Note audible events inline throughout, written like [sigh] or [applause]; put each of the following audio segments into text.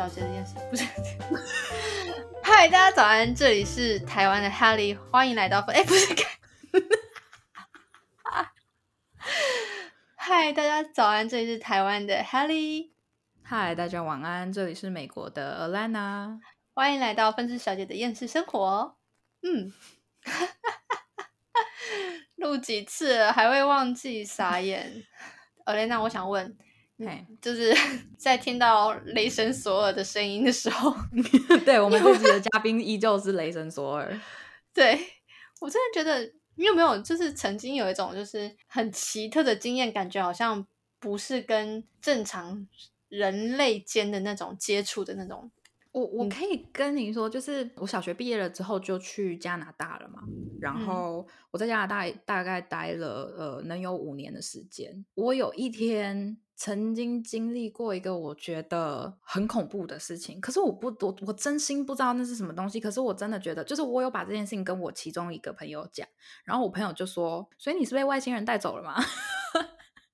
小姐的厌世不是。[laughs] 嗨，大家早安，这里是台湾的 Helly，欢迎来到分哎不是。[laughs] 嗨，大家早安，这里是台湾的 Helly。嗨，大家晚安，这里是美国的 Alana，欢迎来到分支小姐的厌世生活。嗯，[laughs] 录几次了还会忘记，傻眼。Alana，我想问。就是 [laughs] 在听到雷神索尔的声音的时候，[laughs] 对我们自己的嘉宾依旧是雷神索尔。[laughs] 对我真的觉得，你有没有就是曾经有一种就是很奇特的经验，感觉好像不是跟正常人类间的那种接触的那种。我我可以跟您说，就是我小学毕业了之后就去加拿大了嘛，然后我在加拿大大概待了呃能有五年的时间。我有一天。曾经经历过一个我觉得很恐怖的事情，可是我不我我真心不知道那是什么东西。可是我真的觉得，就是我有把这件事情跟我其中一个朋友讲，然后我朋友就说：“所以你是被外星人带走了吗？”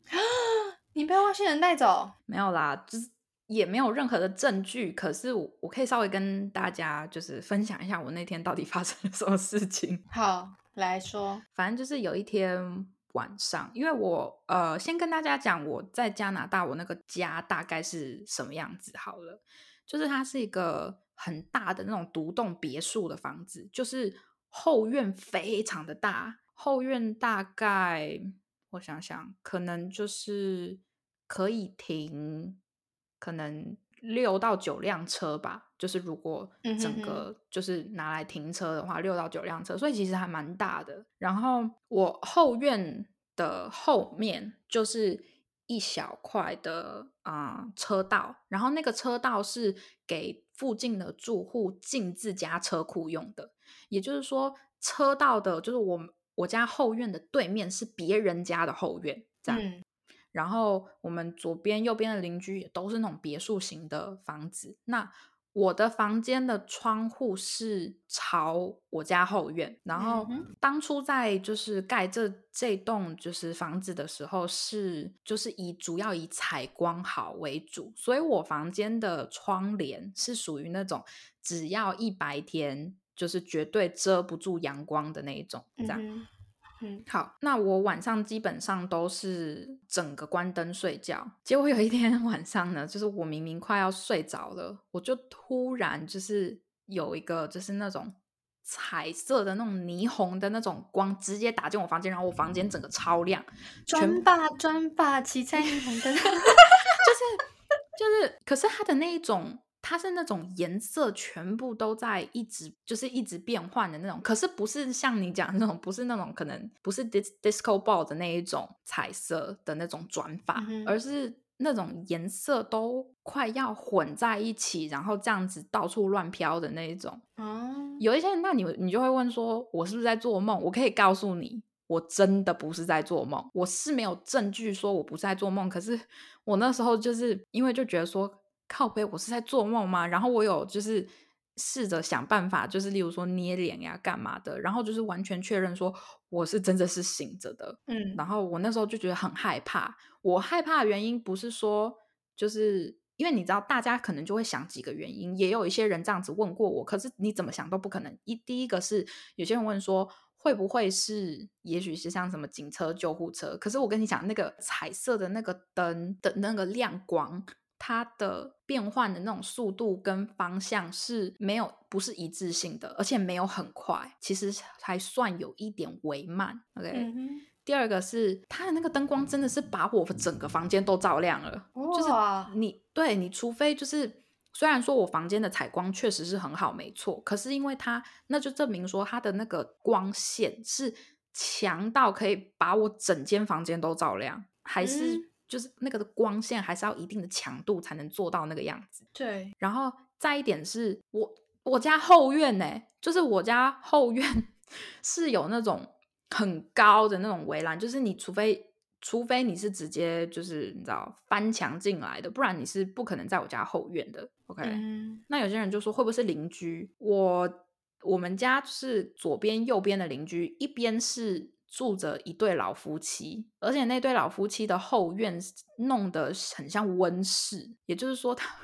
[laughs] 你被外星人带走？没有啦，就是也没有任何的证据。可是我我可以稍微跟大家就是分享一下我那天到底发生了什么事情。[laughs] 好，来说，反正就是有一天。晚上，因为我呃，先跟大家讲我在加拿大，我那个家大概是什么样子好了。就是它是一个很大的那种独栋别墅的房子，就是后院非常的大，后院大概我想想，可能就是可以停，可能六到九辆车吧。就是如果整个就是拿来停车的话，六到九辆车，所以其实还蛮大的。然后我后院的后面就是一小块的啊车道，然后那个车道是给附近的住户进自家车库用的。也就是说，车道的就是我我家后院的对面是别人家的后院，这样。然后我们左边、右边的邻居也都是那种别墅型的房子。那我的房间的窗户是朝我家后院，然后当初在就是盖这这栋就是房子的时候，是就是以主要以采光好为主，所以我房间的窗帘是属于那种只要一白天就是绝对遮不住阳光的那一种，这样。嗯，好，那我晚上基本上都是整个关灯睡觉。结果有一天 [laughs] 晚上呢，就是我明明快要睡着了，我就突然就是有一个就是那种彩色的那种霓虹的那种光直接打进我房间，然后我房间整个超亮，专霸专霸七彩霓虹灯，[laughs] 就是就是，可是它的那一种。它是那种颜色全部都在一直就是一直变换的那种，可是不是像你讲那种，不是那种可能不是 dis disco ball 的那一种彩色的那种转法，而是那种颜色都快要混在一起，然后这样子到处乱飘的那一种。哦，有一些人，那你你就会问说，我是不是在做梦？我可以告诉你，我真的不是在做梦，我是没有证据说我不是在做梦，可是我那时候就是因为就觉得说。靠背，我是在做梦吗？然后我有就是试着想办法，就是例如说捏脸呀、干嘛的，然后就是完全确认说我是真的是醒着的。嗯，然后我那时候就觉得很害怕。我害怕的原因不是说，就是因为你知道，大家可能就会想几个原因，也有一些人这样子问过我，可是你怎么想都不可能。一第一个是有些人问说，会不会是，也许是像什么警车、救护车？可是我跟你讲，那个彩色的那个灯的那个亮光。它的变换的那种速度跟方向是没有不是一致性的，而且没有很快，其实还算有一点微慢。OK，第二个是它的那个灯光真的是把我整个房间都照亮了，就是你对你除非就是虽然说我房间的采光确实是很好，没错，可是因为它那就证明说它的那个光线是强到可以把我整间房间都照亮，还是。就是那个的光线还是要一定的强度才能做到那个样子。对，然后再一点是我我家后院呢，就是我家后院 [laughs] 是有那种很高的那种围栏，就是你除非除非你是直接就是你知道翻墙进来的，不然你是不可能在我家后院的。OK，那有些人就说会不会是邻居？我我们家是左边右边的邻居，一边是住着一对老夫妻，而且那对老夫妻的后院弄得很像温室，也就是说，他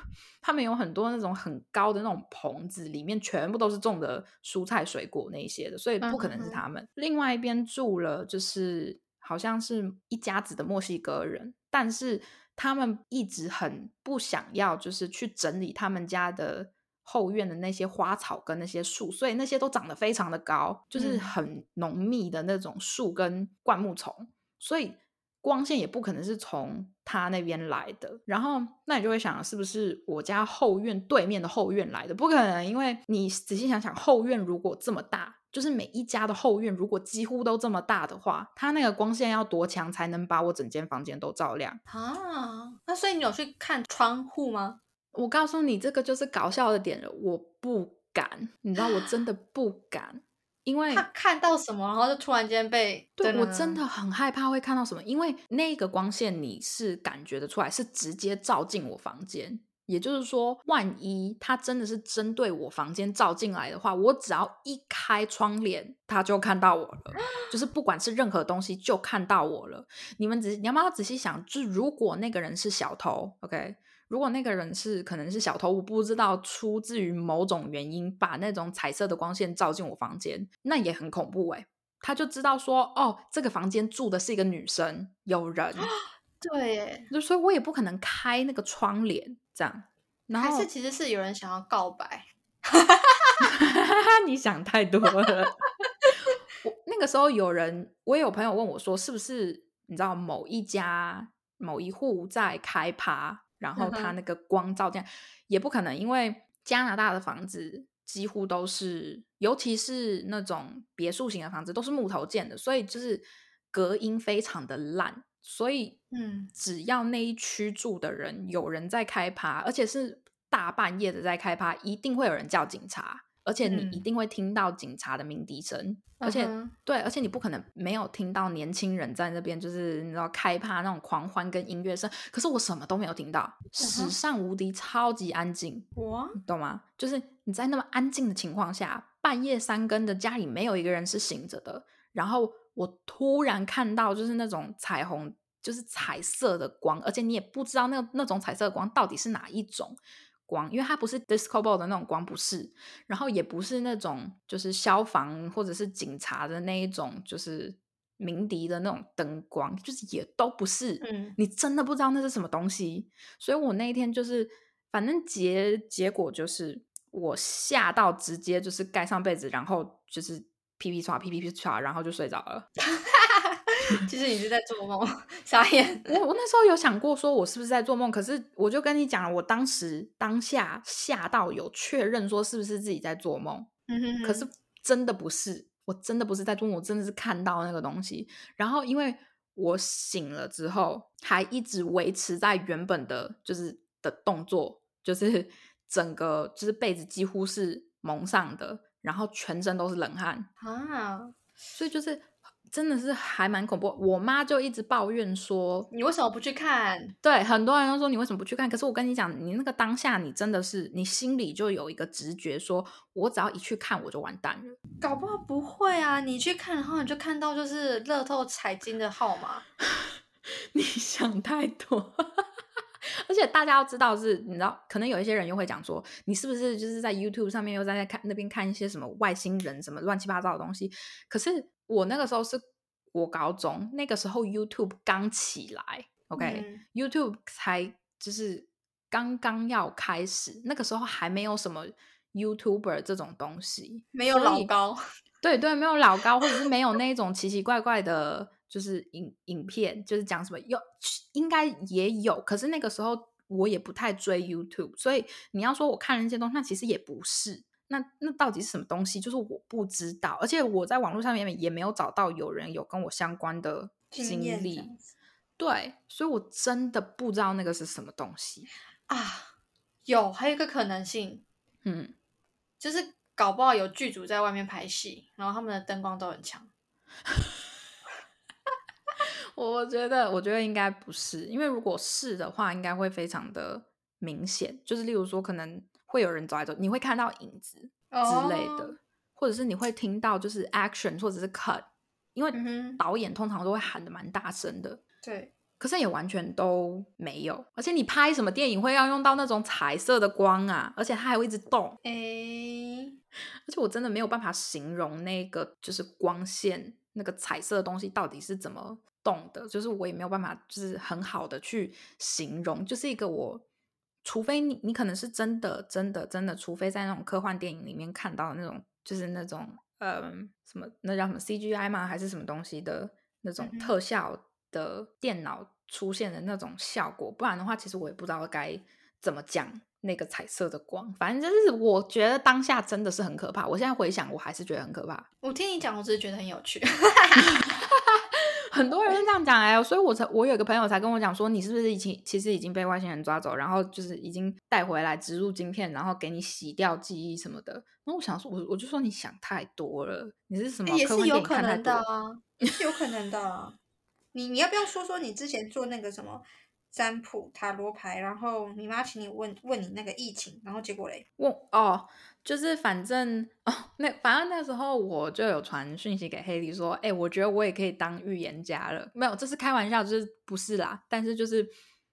他们有很多那种很高的那种棚子，里面全部都是种的蔬菜水果那些的，所以不可能是他们。另外一边住了就是好像是一家子的墨西哥人，但是他们一直很不想要，就是去整理他们家的。后院的那些花草跟那些树，所以那些都长得非常的高，就是很浓密的那种树跟灌木丛，所以光线也不可能是从他那边来的。然后，那你就会想，是不是我家后院对面的后院来的？不可能，因为你仔细想想，后院如果这么大，就是每一家的后院如果几乎都这么大的话，它那个光线要多强才能把我整间房间都照亮啊？那所以你有去看窗户吗？我告诉你，这个就是搞笑的点了。我不敢，你知道，我真的不敢，因为他看到什么，然后就突然间被……对我真的很害怕会看到什么，因为那个光线你是感觉得出来，是直接照进我房间。也就是说，万一他真的是针对我房间照进来的话，我只要一开窗帘，他就看到我了。就是不管是任何东西，就看到我了。你们仔，你要不要仔细想？就是如果那个人是小偷，OK？如果那个人是可能是小偷，我不知道出自于某种原因把那种彩色的光线照进我房间，那也很恐怖哎。他就知道说，哦，这个房间住的是一个女生，有人。[gasps] 对，就所以我也不可能开那个窗帘这样。还是其实是有人想要告白？[laughs] 你想太多了。我那个时候有人，我也有朋友问我说，是不是你知道某一家某一户在开趴？然后它那个光照进，也不可能，因为加拿大的房子几乎都是，尤其是那种别墅型的房子，都是木头建的，所以就是隔音非常的烂。所以，嗯，只要那一区住的人有人在开趴，而且是大半夜的在开趴，一定会有人叫警察。而且你一定会听到警察的鸣笛声，而且对，而且你不可能没有听到年轻人在那边，就是你知道开趴那种狂欢跟音乐声。可是我什么都没有听到，史上无敌，超级安静。哇，懂吗？就是你在那么安静的情况下，半夜三更的家里没有一个人是醒着的。然后我突然看到，就是那种彩虹，就是彩色的光，而且你也不知道那那种彩色的光到底是哪一种。光，因为它不是 disco ball 的那种光，不是，然后也不是那种就是消防或者是警察的那一种，就是鸣笛的那种灯光，就是也都不是。嗯，你真的不知道那是什么东西，所以我那一天就是，反正结结果就是我吓到直接就是盖上被子，然后就是噼噼唰噼噼噼唰，然后就睡着了。[laughs] [laughs] 其实你是在做梦，傻眼。我我那时候有想过，说我是不是在做梦？可是我就跟你讲了，我当时当下吓到有确认说是不是自己在做梦。嗯哼。可是真的不是，我真的不是在做梦，我真的是看到那个东西。然后因为我醒了之后，还一直维持在原本的，就是的动作，就是整个就是被子几乎是蒙上的，然后全身都是冷汗啊，所以就是。真的是还蛮恐怖，我妈就一直抱怨说：“你为什么不去看？”对，很多人都说你为什么不去看。可是我跟你讲，你那个当下，你真的是你心里就有一个直觉，说我只要一去看，我就完蛋了。搞不好不会啊，你去看，然后你就看到就是乐透彩金的号码。[laughs] 你想太多，而且大家要知道是，你知道，可能有一些人又会讲说，你是不是就是在 YouTube 上面又在看那边看一些什么外星人什么乱七八糟的东西？可是。我那个时候是我高中，那个时候 YouTube 刚起来，OK，YouTube 才就是刚刚要开始，那个时候还没有什么 YouTuber 这种东西，没有老高，对对，没有老高，或者是没有那种奇奇怪怪的，就是影影片，就是讲什么有，应该也有，可是那个时候我也不太追 YouTube，所以你要说我看了那些东西，那其实也不是。那那到底是什么东西？就是我不知道，而且我在网络上面也没有找到有人有跟我相关的经历，对，所以我真的不知道那个是什么东西啊。有还有一个可能性，嗯，就是搞不好有剧组在外面拍戏，然后他们的灯光都很强。[laughs] 我觉得，我觉得应该不是，因为如果是的话，应该会非常的明显，就是例如说可能。会有人走来走，你会看到影子之类的，或者是你会听到就是 action 或者是 cut，因为导演通常都会喊的蛮大声的，对，可是也完全都没有。而且你拍什么电影会要用到那种彩色的光啊？而且它还会一直动，诶，而且我真的没有办法形容那个就是光线那个彩色的东西到底是怎么动的，就是我也没有办法就是很好的去形容，就是一个我。除非你，你可能是真的，真的，真的，除非在那种科幻电影里面看到的那种，就是那种，呃，什么，那叫什么 CGI 吗？还是什么东西的那种特效的电脑出现的那种效果？不然的话，其实我也不知道该怎么讲那个彩色的光。反正就是我觉得当下真的是很可怕。我现在回想，我还是觉得很可怕。我听你讲，我只是觉得很有趣。很多人是这样讲哎、所以我才我有个朋友才跟我讲说，你是不是已经其实已经被外星人抓走，然后就是已经带回来植入晶片，然后给你洗掉记忆什么的。然后我想说，我我就说你想太多了，你是什么也是有可能？的啊，也是有可能的啊。[laughs] 你你要不要说说你之前做那个什么占卜塔罗牌，然后你妈请你问问你那个疫情，然后结果嘞？问哦，就是反正哦，那反正那时候我就有传讯息给黑莉说，哎、我觉得我也可以当预言家了。没有，这是开玩笑，就是不是啦。但是就是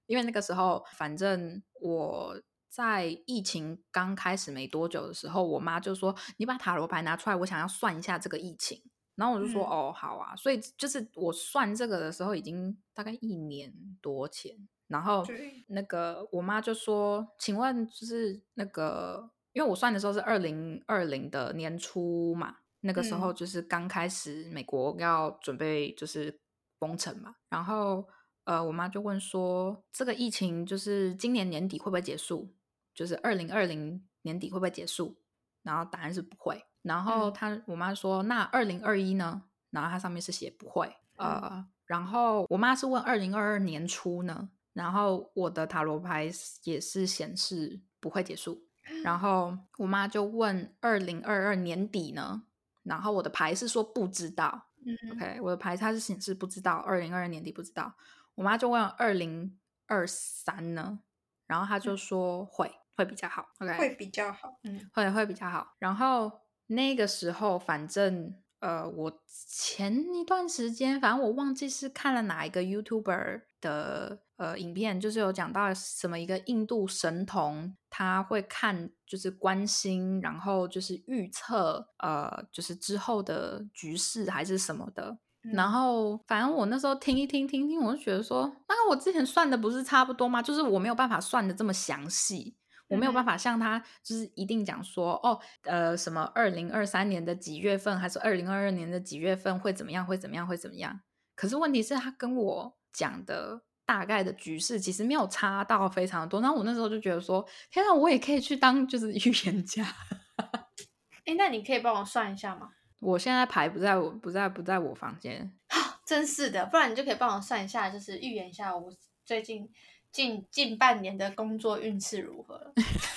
因为那个时候，反正我在疫情刚开始没多久的时候，我妈就说，你把塔罗牌拿出来，我想要算一下这个疫情。然后我就说，嗯哦，好啊。所以就是我算这个的时候，已经大概一年多前。然后那个我妈就说：“请问，就是那个，因为我算的时候是二零二零的年初嘛，那个时候嗯就是刚开始美国要准备就是封城嘛，然后呃，我妈就问说，这个疫情就是今年年底会不会结束？就是二零二零年底会不会结束？然后答案是不会。然后嗯她我妈说，那二零二一呢？然后它上面是写不会，嗯呃，然后我妈是问二零二二年初呢，然后我的塔罗牌也是显示不会结束，然后我妈就问二零二二年底呢，然后我的牌是说不知道嗯，OK，我的牌它是显示不知道，二零二二年底不知道，我妈就问二零二三呢，然后她就说会会比较好，OK，会比较好。嗯会会比较好。然后那个时候，反正呃，我前一段时间，反正我忘记是看了哪一个 YouTuber 的呃影片，就是有讲到什么一个印度神童，他会看就是关心，然后就是预测呃就是之后的局势还是什么的。然嗯后，反正我那时候听一听，听听，我就觉得说，那我之前算的不是差不多吗？就是我没有办法算的这么详细，我没有办法像他就是一定讲说，哦，呃，什么二零二三年的几月份，还是二零二二年的几月份会怎么样，会怎么样，会怎么样？可是问题是，他跟我讲的大概的局势其实没有差到非常多。然后我那时候就觉得说，天啊，我也可以去当就是 [laughs] 预言家。哎，那你可以帮我算一下吗？我现在牌不在我不在不在我房间，[gasps] 真是的，不然你就可以帮我算一下，就是预言一下我最近近近半年的工作运势如何了。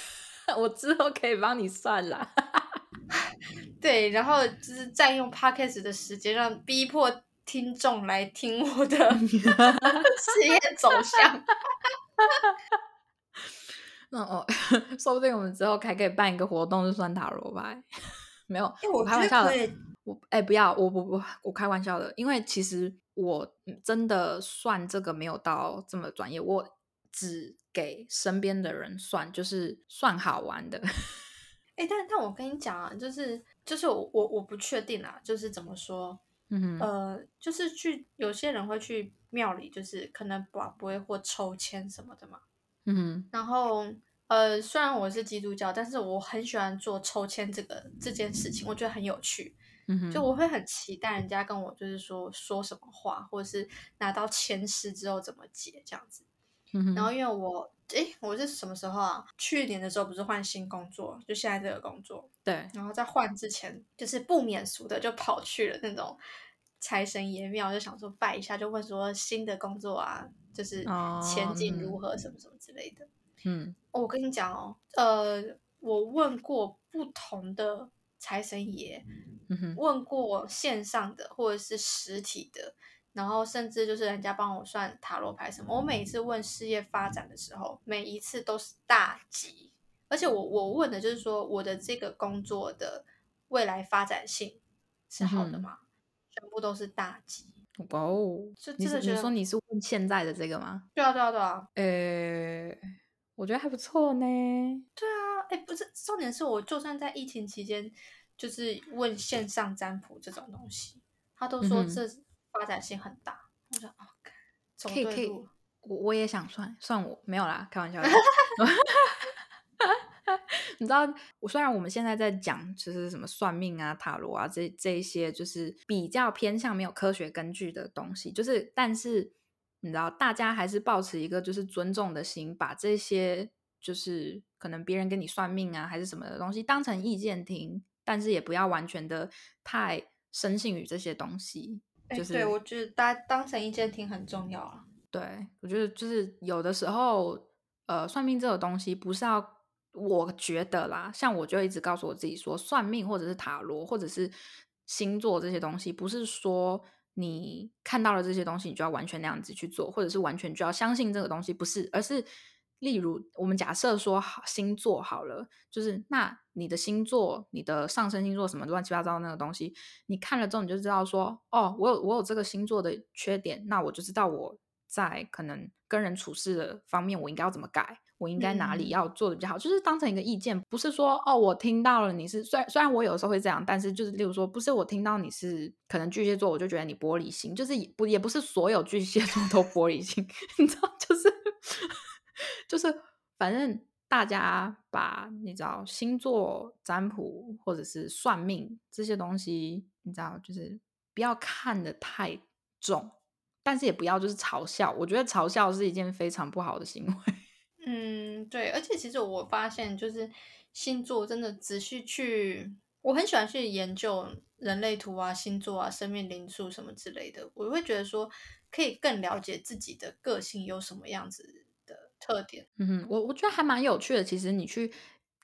[laughs] 我之后可以帮你算啦。[laughs] 对，然后就是占用 podcast 的时间，让逼迫听众来听我的 [laughs] 事业走向。[laughs] 那哦，[laughs] 说不定我们之后还可以办一个活动，就算塔罗牌。没有，哎，我我开玩笑的。我哎、不要，我不不，我开玩笑的，因为其实我嗯真的算这个没有到这么专业，我只给身边的人算，就是算好玩的。哎，但但我跟你讲啊，就是就是我我我不确定啊，就是怎么说，嗯，呃，就是去有些人会去庙里，就是可能不不会或抽签什么的嘛。嗯哼，然后呃，虽然我是基督教，但是我很喜欢做抽签这个这件事情，我觉得很有趣。嗯，就我会很期待人家跟我就是说说什么话，或者是拿到签诗之后怎么解这样子。嗯，然后因为我诶，我是什么时候啊？去年的时候不是换新工作，就现在这个工作，对，然后在换之前，就是不免俗的就跑去了那种财神爷庙，就想说拜一下，就问说新的工作啊，就是哦前景如嗯何，什么什么之类的。嗯哦我跟你讲哦，呃，我问过不同的财神爷，嗯，问过线上的或者是实体的，然后甚至就是人家帮我算塔罗牌什么，我每一次问事业发展的时候，每一次都是大吉，而且我我问的就是说我的这个工作的未来发展性是好的吗？全部都是大吉。哇哦！你是你说你是问现在的这个吗？对啊，对啊，对啊。呃，我觉得还不错呢。对啊，哎，不是，重点是我就算在疫情期间，就是问线上占卜这种东西，他都说这发展性很大。我想，OK，可以可以，我我也想算算我没有啦，开玩笑。[laughs] 你知道，我虽然我们现在在讲就是什么算命啊、塔罗啊这这一些，就是比较偏向没有科学根据的东西，就是但是你知道，大家还是保持一个就是尊重的心，把这些就是可能别人跟你算命啊还是什么的东西当成意见听，但是也不要完全的太深信于这些东西。就是对我觉得大家当成意见听很重要啊。对，我觉得就是有的时候，呃，算命这个东西不是要。我觉得啦，像我就一直告诉我自己说，算命或者是塔罗或者是星座这些东西，不是说你看到了这些东西，你就要完全那样子去做，或者是完全就要相信这个东西，不是，而是例如我们假设说好星座好了，就是那你的星座、你的上升星座什么乱七八糟那个东西，你看了之后你就知道说，哦，我有我有这个星座的缺点，那我就知道我在可能跟人处事的方面，我应该要怎么改。我应该哪里要做的比较好？就是当成一个意见，不是说哦，我听到了你是虽然虽然我有时候会这样，但是就是例如说，不是我听到你是可能巨蟹座，我就觉得你玻璃心，就是也不也不是所有巨蟹座都玻璃心，[laughs] 你知道，就是就是反正大家把你知道星座占卜或者是算命这些东西，你知道，就是不要看的太重，但是也不要就是嘲笑，我觉得嘲笑是一件非常不好的行为。嗯，对，而且其实我发现，就是星座真的仔细去，我很喜欢去研究人类图啊、星座啊、生命灵数什么之类的，我会觉得说可以更了解自己的个性有什么样子特点。嗯哼，我我觉得还蛮有趣的。其实你去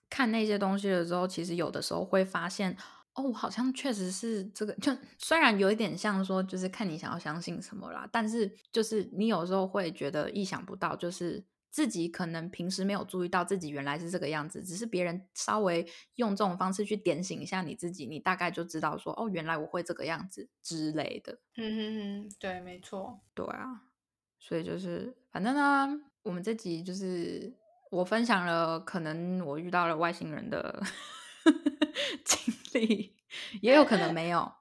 看那些东西的时候，其实有的时候会发现，哦，我好像确实是这个。[laughs] 就虽然有一点像说，就是看你想要相信什么啦，但是就是你有时候会觉得意想不到，就是。自己可能平时没有注意到自己原来是这个样子，只是别人稍微用这种方式去点醒一下你自己，你大概就知道说哦，原来我会这个样子之类的。嗯哼哼，对，没错，对啊，所以就是反正呢，我们这集就是我分享了可能我遇到了外星人的 [laughs] 经历，也有可能没有，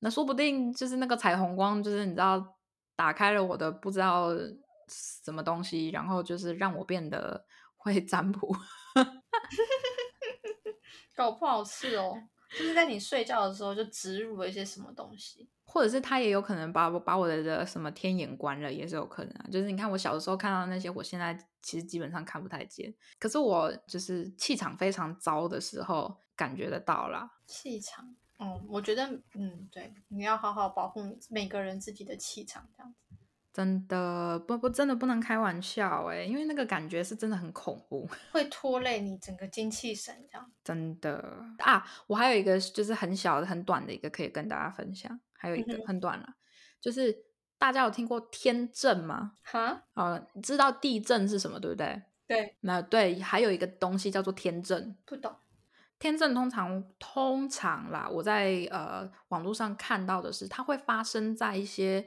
那说不定就是那个彩虹光，就是你知道打开了我的不知道。什么东西，然后就是让我变得会占卜，[laughs] 搞不好是哦，就是在你睡觉的时候就植入了一些什么东西，或者是他也有可能把我把我的的什么天眼关了，也是有可能啊。就是你看我小的时候看到那些，我现在其实基本上看不太见，可是我就是气场非常糟的时候感觉得到啦。气场，嗯，我觉得，嗯，对，你要好好保护每个人自己的气场，这样子。真的不不真的不能开玩笑哎，因为那个感觉是真的很恐怖，[laughs] 会拖累你整个精气神这样。真的啊，我还有一个就是很小的、很短的一个可以跟大家分享，还有一个很短了，就是大家有听过天震吗？哈，啊，知道地震是什么对不对？对，那对，还有一个东西叫做天震，不懂。天震通常通常啦，我在呃网络上看到的是，它会发生在一些。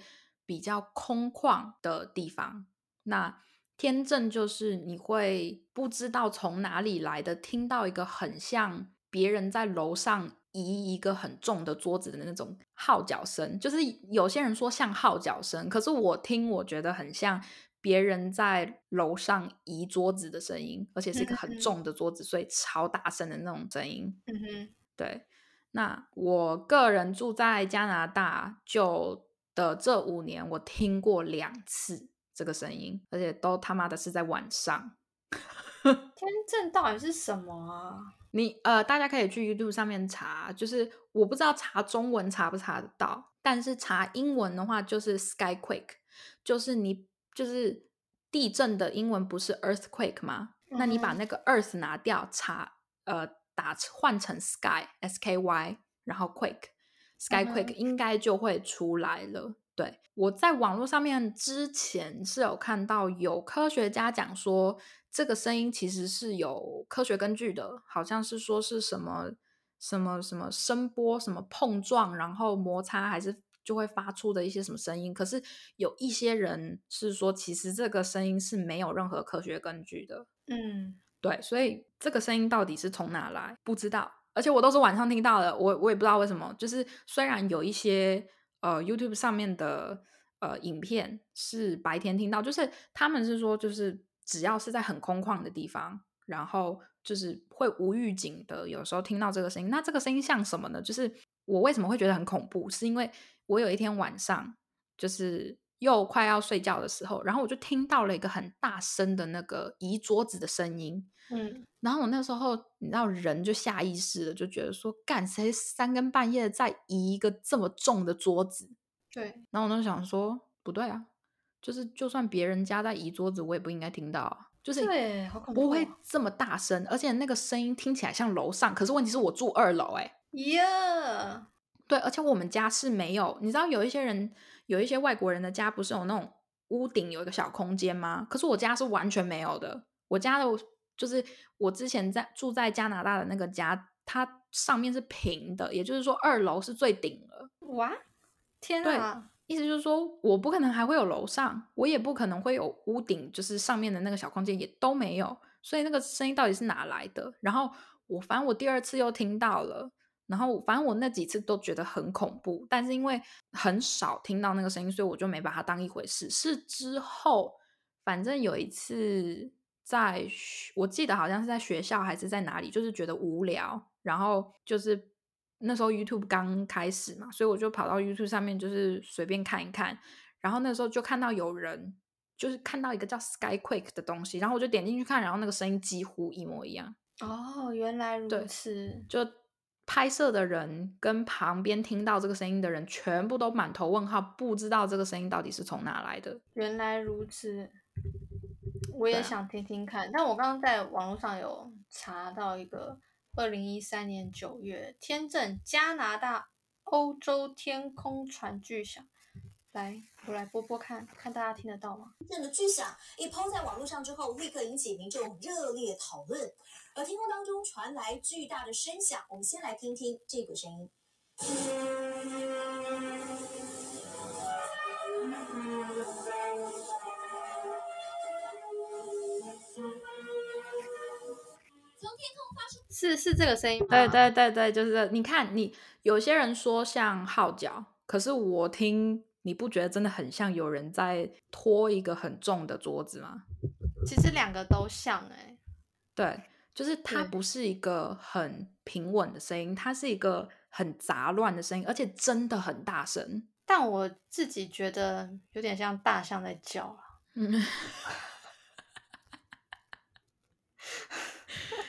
比较空旷的地方，那天正就是你会不知道从哪里来的，听到一个很像别人在楼上移一个很重的桌子的那种号角声，就是有些人说像号角声，可是我听我觉得很像别人在楼上移桌子的声音，而且是一个很重的桌子，所以超大声的那种声音。嗯哼，对。那我个人住在加拿大，就。的这五年，我听过两次这个声音，而且都他妈的是在晚上。[laughs] 天震到底是什么啊？你呃，大家可以去 YouTube 上面查，就是我不知道查中文查不查得到，但是查英文的话就是 skyquake，就是你就是地震的英文不是 earthquake 吗？那你把那个 earth 拿掉，查呃打换成 sky s k y，然后 quake。Skyquake 应该就会出来了。对我在网络上面之前是有看到有科学家讲说，这个声音其实是有科学根据的，好像是说是什么什么什么声波什么碰撞，然后摩擦还是就会发出的一些什么声音。可是有一些人是说，其实这个声音是没有任何科学根据的。嗯，对，所以这个声音到底是从哪来，不知道。而且我都是晚上听到的，我我也不知道为什么。就是虽然有一些呃 YouTube 上面的呃影片是白天听到，就是他们是说，就是只要是在很空旷的地方，然后就是会无预警的，有时候听到这个声音。那这个声音像什么呢？就是我为什么会觉得很恐怖，是因为我有一天晚上就是又快要睡觉的时候，然后我就听到了一个很大声的那个移桌子的声音。嗯，然后我那时候，你知道，人就下意识的就觉得说，干谁三更半夜在移一个这么重的桌子？对。然后我就想说，不对啊，就是就算别人家在移桌子，我也不应该听到啊。就是对，好恐怖，不会这么大声，而且那个声音听起来像楼上，可是问题是我住二楼，哎，耶，对，而且我们家是没有，你知道，有一些人，有一些外国人的家不是有那种屋顶有一个小空间吗？可是我家是完全没有的，我家的。就是我之前在住在加拿大的那个家，它上面是平的，也就是说二楼是最顶了。哇，天啊！意思就是说，我不可能还会有楼上，我也不可能会有屋顶，就是上面的那个小空间也都没有。所以那个声音到底是哪来的？然后我反正我第二次又听到了，然后反正我那几次都觉得很恐怖，但是因为很少听到那个声音，所以我就没把它当一回事。是之后，反正有一次。在我记得好像是在学校还是在哪里，就是觉得无聊，然后就是那时候 YouTube 刚开始嘛，所以我就跑到 YouTube 上面就是随便看一看，然后那时候就看到有人就是看到一个叫 Skyquake 的东西，然后我就点进去看，然后那个声音几乎一模一样。哦，原来如此。就拍摄的人跟旁边听到这个声音的人全部都满头问号，不知道这个声音到底是从哪来的。原来如此。我也想听听看，但我刚刚在网络上有查到一个二零一三年九月天正加拿大欧洲天空船巨响，来我来播播看看大家听得到吗？震的巨响一抛在网络上之后，立刻引起民众热烈讨论，而天空当中传来巨大的声响，我们先来听听这个声音。是是这个声音，对对对对，就是你看，你有些人说像号角，可是我听你不觉得真的很像有人在拖一个很重的桌子吗？其实两个都像哎，对，就是它不是一个很平稳的声音，它是一个很杂乱的声音，而且真的很大声。但我自己觉得有点像大象在叫啊。嗯。[laughs]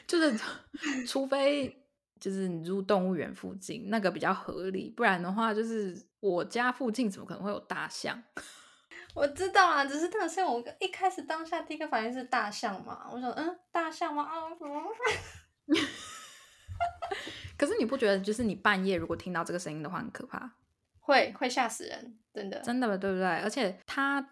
就是，[laughs] 除非就是你住动物园附近，那个比较合理，不然的话，就是我家附近怎么可能会有大象？[laughs] 我知道啊，只是那个声我一开始当下第一个反应是大象嘛，我想嗯，大象吗？啊，[laughs] 可是你不觉得，就是你半夜如果听到这个声音的话，很可怕？会会吓死人，真的，真的，对不对？而且它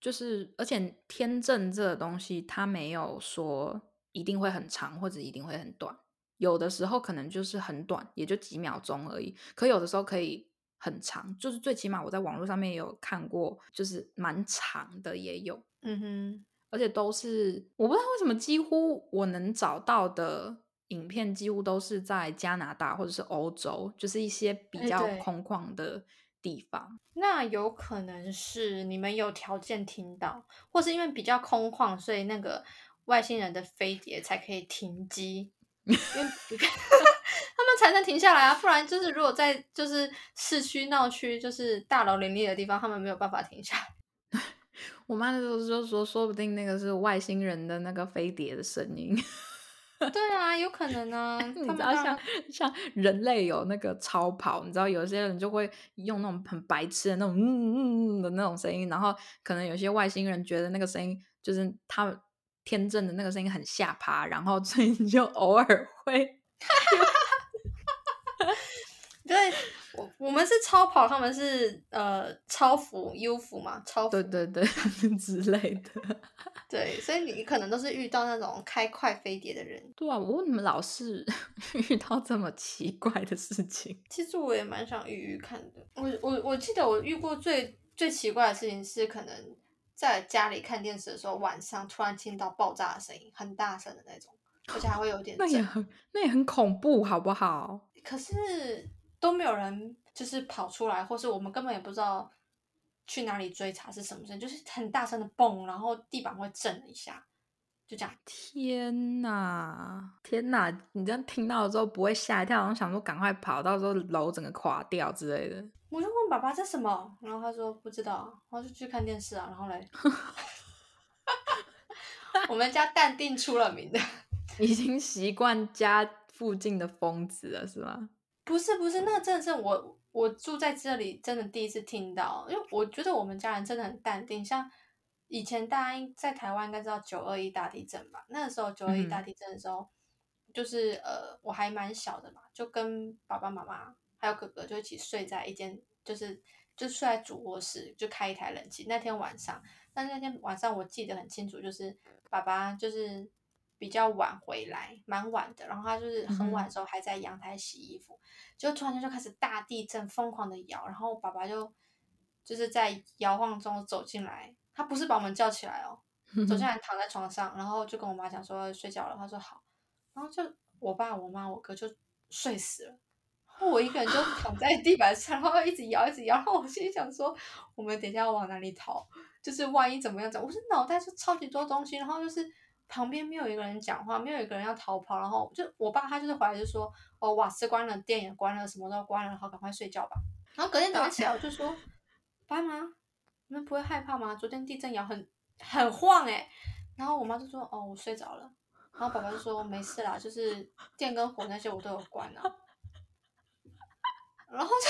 就是，而且天震这个东西，它没有说。一定会很长，或者一定会很短。有的时候可能就是很短，也就几秒钟而已。可有的时候可以很长，就是最起码我在网络上面也有看过，就是蛮长的也有。嗯哼，而且都是我不知道为什么，几乎我能找到的影片几乎都是在加拿大或者是欧洲，就是一些比较空旷的地方。那有可能是你们有条件听到，或是因为比较空旷，所以那个。外星人的飞碟才可以停机，因为 [laughs] 他们才能停下来啊！不然就是如果在就是市区闹区，就是大楼林立的地方，他们没有办法停下来。[laughs] 我妈那时候就说，说不定那个是外星人的那个飞碟的声音。对啊，有可能啊。[laughs] 你知道像像人类有那个超跑，你知道有些人就会用那种很白痴的那种嗯嗯嗯的那种声音，然后可能有些外星人觉得那个声音就是他。天真的那个声音很下趴，然后所以你就偶尔会，[laughs] 对，我我们是超跑，他们是呃超服、优服嘛，超服对对对 [laughs] 之类的。对，所以你可能都是遇到那种开快飞碟的人。对啊，我为什么老是 [laughs] 遇到这么奇怪的事情？其实我也蛮想遇遇看的。我我我记得我遇过最最奇怪的事情是，可能在家里看电视的时候，晚上突然听到爆炸的声音，很大声的那种，而且还会有点震。那也很那也很恐怖，好不好？可是都没有人就是跑出来，或是我们根本也不知道去哪里追查是什么声，就是很大声的蹦，然后地板会震了一下，就这样。天哪，天哪！你这样听到了之后不会吓一跳，然后想说赶快跑，到时候楼整个垮掉之类的。我就问爸爸这什么，然后他说不知道，然后就去看电视啊，然后嘞，[laughs] 我们家淡定出了名的，[laughs] 已经习惯家附近的疯子了，是吗？不是不是，那个真的是我我住在这里，真的第一次听到，因为我觉得我们家人真的很淡定，像以前大家应在台湾应该知道九二一大地震吧？那个时候九二一大地震的时候，就是呃我还蛮小的嘛，就跟爸爸妈妈还有哥哥就一起睡在一间，就是就睡在主卧室，就开一台冷气。那天晚上，但那天晚上我记得很清楚，就是爸爸就是比较晚回来，蛮晚的，然后他就是很晚的时候还在阳台洗衣服，就突然间就开始大地震，疯狂的摇，然后爸爸就就是在摇晃中走进来，他不是把我们叫起来哦，[laughs] 走进来躺在床上，然后就跟我妈讲说睡觉了，他说好，然后就我爸、我妈、我哥就睡死了，然后我一个人就 [laughs] 躺在地板上，然后一直摇、一直摇，然后我心里想说，我们等一下要往哪里逃？就是万一怎么样子？我是脑袋是超级多东西，然后就是旁边没有一个人讲话，没有一个人要逃跑，然后就我爸他就是回来就说，哦，瓦斯关了，电也关了，什么都关了，好，赶快睡觉吧。然后隔天早上起来我就说，爸妈，你们不会害怕吗？昨天地震摇很很晃诶、然后我妈就说，哦，我睡着了。然后爸爸就说没事啦，就是电跟火那些我都有关啊。然后就，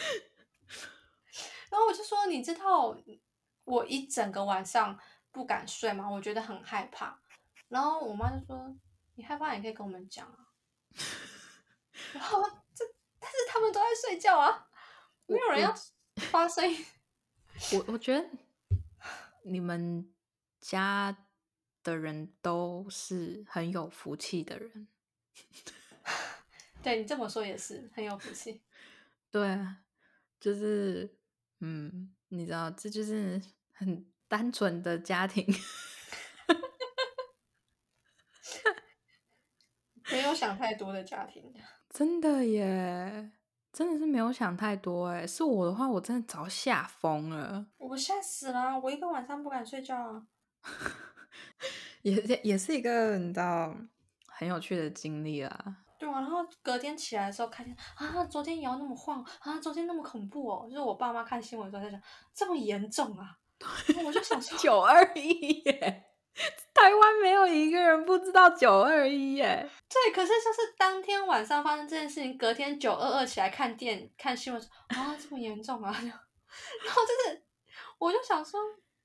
[laughs] 然后我就说，你知道我一整个晚上不敢睡吗？我觉得很害怕。然后我妈就说，你害怕也可以跟我们讲啊。[laughs] 然后这，但是他们都在睡觉啊，没有人要发声音。我我觉得你们家的人都是很有福气的人。[laughs] 对你这么说也是很有福气。对啊，就是嗯，你知道，这就是很单纯的家庭。[laughs] 没有想太多的家庭。真的耶，真的是没有想太多哎。是我的话，我真的早吓疯了。我吓死了，我一个晚上不敢睡觉 [laughs] 啊。也也是一个你知道很有趣的经历啦。对啊，然后隔天起来的时候看见啊，昨天摇那么晃啊，昨天那么恐怖哦。就是我爸妈看新闻的时候在讲这么严重啊，[laughs] 我就想说九二一耶，台湾没有一个人不知道九二一耶。对，可是就是当天晚上发生这件事情，隔天九二二起来看电看新闻说啊这么严重啊，[laughs] 然后就是我就想说，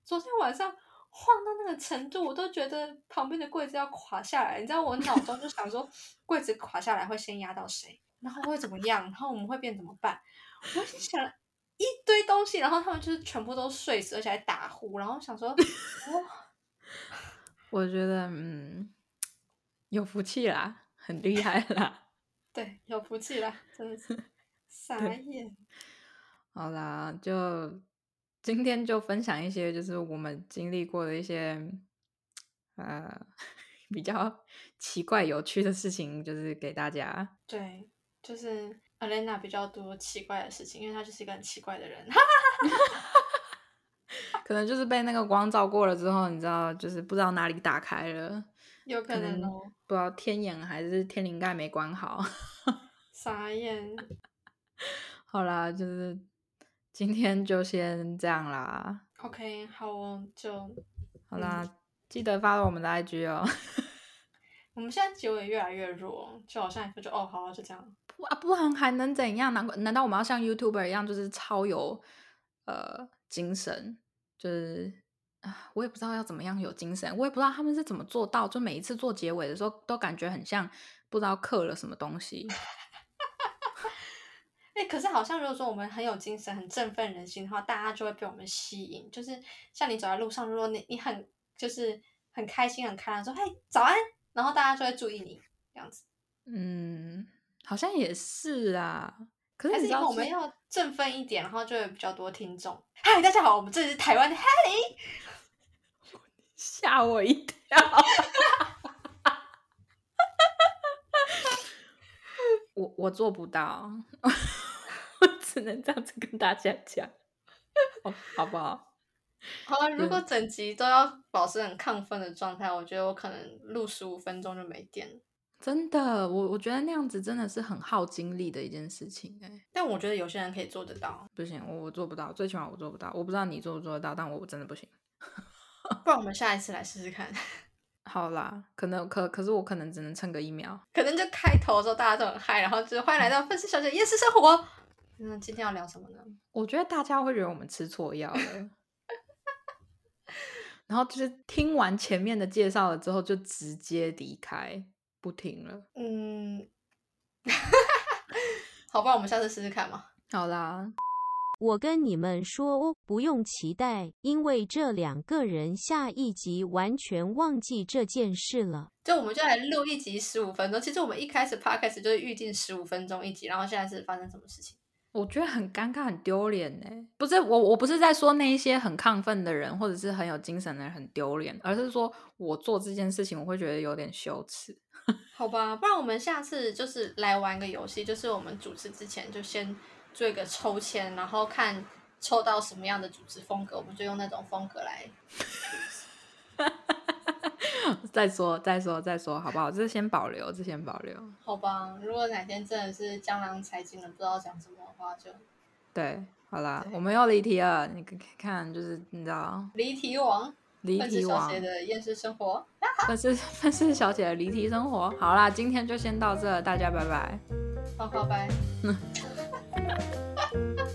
昨天晚上晃到那个程度，我都觉得旁边的柜子要垮下来。你知道我脑中就想说，柜子垮下来会先压到谁，然后会怎么样，然后我们会变怎么办？我就想了一堆东西，然后他们就是全部都睡死，而且还打呼，然后想说，[laughs] 哦。我觉得嗯，有福气啦，很厉害啦。[laughs] 对，有福气啦，真的是 [laughs] 傻眼。[laughs] 好啦，就今天就分享一些就是我们经历过的一些呃比较奇怪有趣的事情，就是给大家。对，就是 Alena 比较多奇怪的事情，因为她就是一个很奇怪的人。[laughs] 可能就是被那个光照过了之后，你知道，就是不知道哪里打开了，有可能哦，不知道天眼还是天灵盖没关好。傻眼。[laughs] 好啦，就是今天就先这样啦。OK，好哦，就好啦，记得发到我们的 IG 哦。[laughs] 我们现在结尾越来越弱，就好像就哦，好了，就这样。不啊，不然还能怎样？难难道我们要像 YouTuber 一样，就是超有呃精神？就是啊，我也不知道要怎么样有精神，我也不知道他们是怎么做到，就每一次做结尾的时候，都感觉很像不知道刻了什么东西。[laughs] 哎、可是好像如果说我们很有精神、很振奋人心的话，大家就会被我们吸引。就是像你走在路上，如果你你很就是很开心、很开朗，说“嘿，早安”，然后大家就会注意你这样子。嗯，好像也是啊。可是因为你知道，我们要振奋一点，然后就有比较多听众。嗨，大家好，我们这里是台湾的 Helly，。吓我一跳。我我做不到，我只能这样子跟大家讲，哦，好不好？好了，如果整集都要保持很亢奋的状态，我觉得我可能录十五分钟就没电了。真的，我我觉得那样子真的是很耗精力的一件事情、哎，但我觉得有些人可以做得到，不行，我我做不到，最起码我做不到。我不知道你做不做得到，但我真的不行。[laughs] 不然我们下一次来试试看。[laughs] 好啦，可能可可是我可能只能撑个一秒。可能就开头的时候大家都很嗨，然后就是欢迎来到粉丝小姐夜市生活。那今天要聊什么呢？我觉得大家会觉得我们吃错药了。[laughs] 然后就是听完前面的介绍了之后，就直接离开，不听了。嗯，[laughs] 好吧，我们下次试试看嘛。好啦，我跟你们说哦，不用期待，因为这两个人下一集完全忘记这件事了。就我们就来录一集十五分钟。其实我们一开始 podcast 就是预定十五分钟一集，然后现在是发生什么事情？我觉得很尴尬，很丢脸呢。不是我，我不是在说那一些很亢奋的人，或者是很有精神的人很丢脸，而是说我做这件事情，我会觉得有点羞耻。[laughs] 好吧，不然我们下次就是来玩个游戏，就是我们主持之前就先做一个抽签，然后看抽到什么样的主持风格，我们就用那种风格来。[laughs] [laughs] 再说，再说，再说，好不好？这先保留，这先保留。好吧，如果哪天真的是江郎才尽了，不知道讲什么的话，就对，好啦，我们又离题了。你看看，就是你知道，离题王，离题王姐，的厌世生活。愤世愤世小姐的离题生活。好啦，今天就先到这，大家拜拜。好好拜。[laughs]